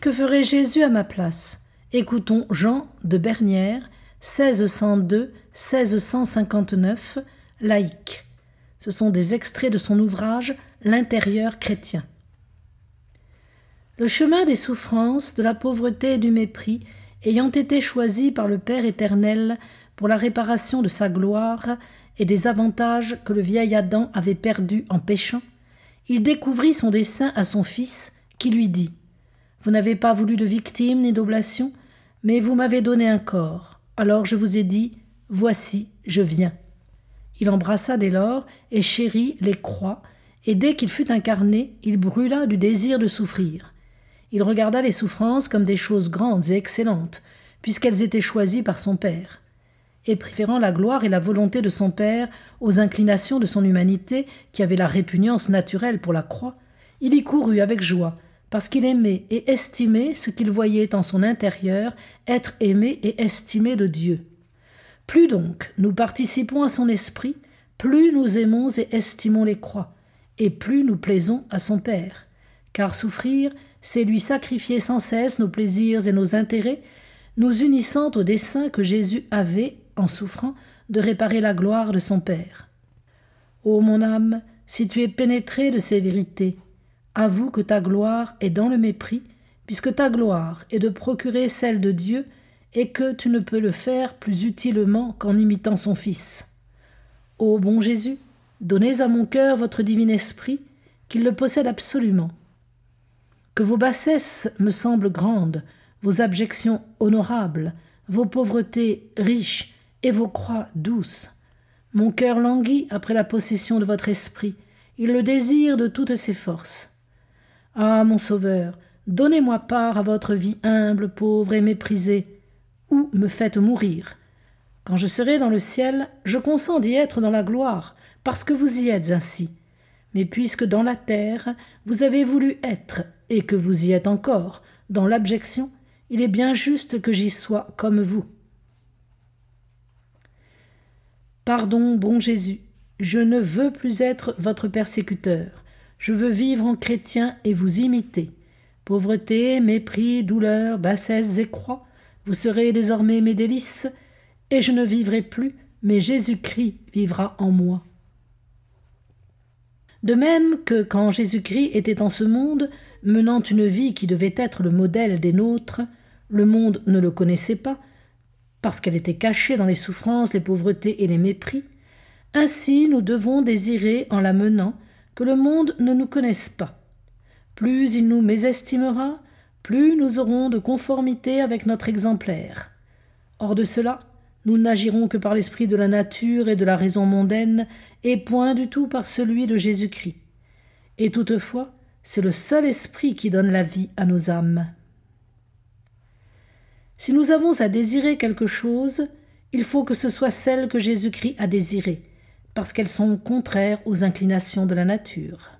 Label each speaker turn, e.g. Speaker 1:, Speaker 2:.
Speaker 1: Que ferait Jésus à ma place? Écoutons Jean de Bernière, 1602-1659, laïque. Ce sont des extraits de son ouvrage L'intérieur chrétien. Le chemin des souffrances, de la pauvreté et du mépris, ayant été choisi par le Père éternel pour la réparation de sa gloire et des avantages que le vieil Adam avait perdus en péchant, il découvrit son dessein à son fils, qui lui dit Vous n'avez pas voulu de victime ni d'oblation, mais vous m'avez donné un corps. Alors je vous ai dit Voici, je viens. Il embrassa dès lors et chérit les croix, et dès qu'il fut incarné, il brûla du désir de souffrir. Il regarda les souffrances comme des choses grandes et excellentes, puisqu'elles étaient choisies par son Père. Et préférant la gloire et la volonté de son Père aux inclinations de son humanité, qui avait la répugnance naturelle pour la croix, il y courut avec joie, parce qu'il aimait et estimait ce qu'il voyait en son intérieur être aimé et estimé de Dieu. Plus donc nous participons à son esprit, plus nous aimons et estimons les croix, et plus nous plaisons à son Père. Car souffrir, c'est lui sacrifier sans cesse nos plaisirs et nos intérêts, nous unissant au dessein que Jésus avait, en souffrant, de réparer la gloire de son Père. Ô mon âme, si tu es pénétré de ces vérités, avoue que ta gloire est dans le mépris, puisque ta gloire est de procurer celle de Dieu et que tu ne peux le faire plus utilement qu'en imitant son Fils. Ô bon Jésus, donnez à mon cœur votre divin esprit, qu'il le possède absolument. Que vos bassesses me semblent grandes, vos abjections honorables, vos pauvretés riches et vos croix douces. Mon cœur languit après la possession de votre esprit, il le désire de toutes ses forces. Ah, mon Sauveur, donnez-moi part à votre vie humble, pauvre et méprisée, ou me faites mourir. Quand je serai dans le ciel, je consens d'y être dans la gloire, parce que vous y êtes ainsi. Mais puisque dans la terre vous avez voulu être, et que vous y êtes encore, dans l'abjection, il est bien juste que j'y sois comme vous. Pardon, bon Jésus, je ne veux plus être votre persécuteur, je veux vivre en chrétien et vous imiter. Pauvreté, mépris, douleur, bassesse et croix, vous serez désormais mes délices, et je ne vivrai plus, mais Jésus-Christ vivra en moi. De même que quand Jésus-Christ était en ce monde, menant une vie qui devait être le modèle des nôtres, le monde ne le connaissait pas, parce qu'elle était cachée dans les souffrances, les pauvretés et les mépris, ainsi nous devons désirer, en la menant, que le monde ne nous connaisse pas. Plus il nous mésestimera, plus nous aurons de conformité avec notre exemplaire. Hors de cela, nous n'agirons que par l'esprit de la nature et de la raison mondaine, et point du tout par celui de Jésus-Christ. Et toutefois, c'est le seul esprit qui donne la vie à nos âmes. Si nous avons à désirer quelque chose, il faut que ce soit celle que Jésus-Christ a désirée, parce qu'elles sont contraires aux inclinations de la nature.